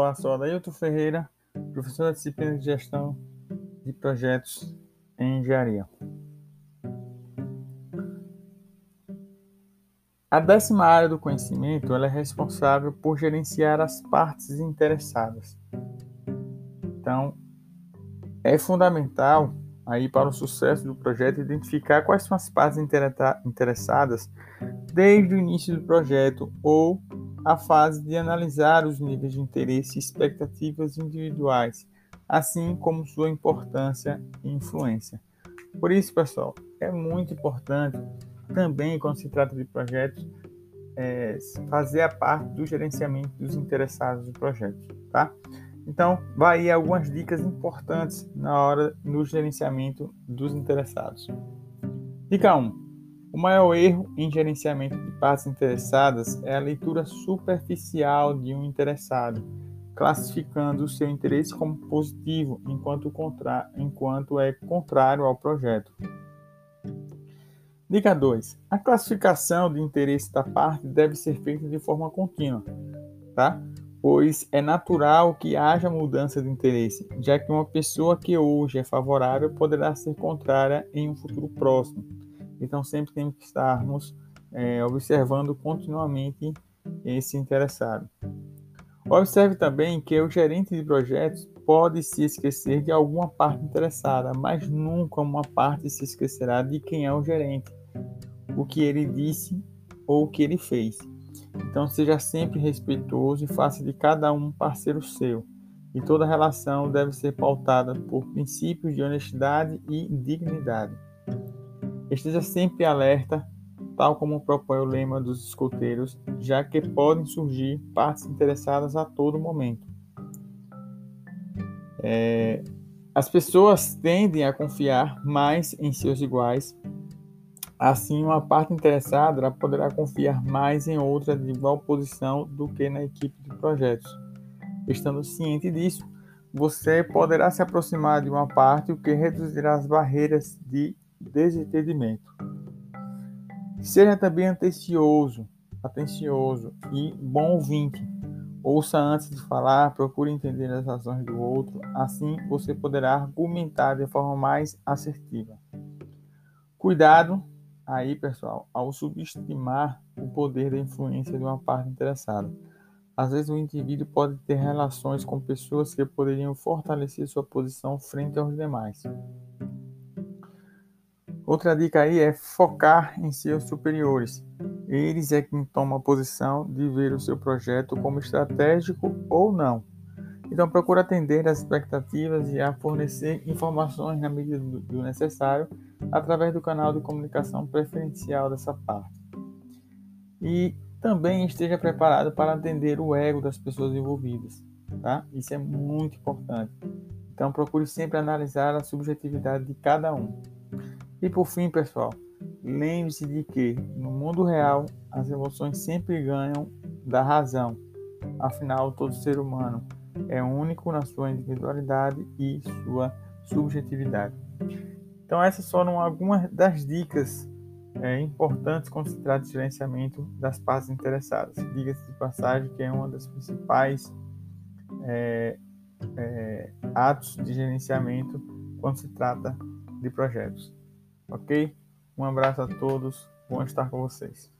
Olá, sou Adailton Ferreira, professor da disciplina de gestão de projetos em engenharia. A décima área do conhecimento é responsável por gerenciar as partes interessadas. Então, é fundamental aí para o sucesso do projeto identificar quais são as partes interessadas desde o início do projeto ou a fase de analisar os níveis de interesse e expectativas individuais, assim como sua importância e influência. Por isso, pessoal, é muito importante também, quando se trata de projetos, é, fazer a parte do gerenciamento dos interessados do projeto, tá? Então, vai aí algumas dicas importantes na hora no gerenciamento dos interessados. Dica 1. O maior erro em gerenciamento de partes interessadas é a leitura superficial de um interessado, classificando o seu interesse como positivo, enquanto, contra... enquanto é contrário ao projeto. Dica 2. A classificação de interesse da parte deve ser feita de forma contínua, tá? pois é natural que haja mudança de interesse, já que uma pessoa que hoje é favorável poderá ser contrária em um futuro próximo. Então, sempre temos que estarmos é, observando continuamente esse interessado. Observe também que o gerente de projetos pode se esquecer de alguma parte interessada, mas nunca uma parte se esquecerá de quem é o gerente, o que ele disse ou o que ele fez. Então, seja sempre respeitoso e faça de cada um parceiro seu. E toda relação deve ser pautada por princípios de honestidade e dignidade. Esteja sempre alerta, tal como propõe o lema dos escoteiros, já que podem surgir partes interessadas a todo momento. É, as pessoas tendem a confiar mais em seus iguais, assim, uma parte interessada poderá confiar mais em outra de igual posição do que na equipe de projetos. Estando ciente disso, você poderá se aproximar de uma parte, o que reduzirá as barreiras de desentendimento. Seja também atencioso, atencioso e bom ouvinte. Ouça antes de falar, procure entender as razões do outro, assim você poderá argumentar de forma mais assertiva. Cuidado aí, pessoal, ao subestimar o poder da influência de uma parte interessada. Às vezes o indivíduo pode ter relações com pessoas que poderiam fortalecer sua posição frente aos demais. Outra dica aí é focar em seus superiores. Eles é quem toma a posição de ver o seu projeto como estratégico ou não. Então procure atender às expectativas e a fornecer informações na medida do necessário através do canal de comunicação preferencial dessa parte. E também esteja preparado para atender o ego das pessoas envolvidas, tá? Isso é muito importante. Então procure sempre analisar a subjetividade de cada um. E por fim, pessoal, lembre-se de que no mundo real as emoções sempre ganham da razão. Afinal, todo ser humano é único na sua individualidade e sua subjetividade. Então, essas foram algumas das dicas é, importantes quando se trata de gerenciamento das partes interessadas. Diga-se de passagem que é uma das principais é, é, atos de gerenciamento quando se trata de projetos. Ok? Um abraço a todos, bom estar com vocês.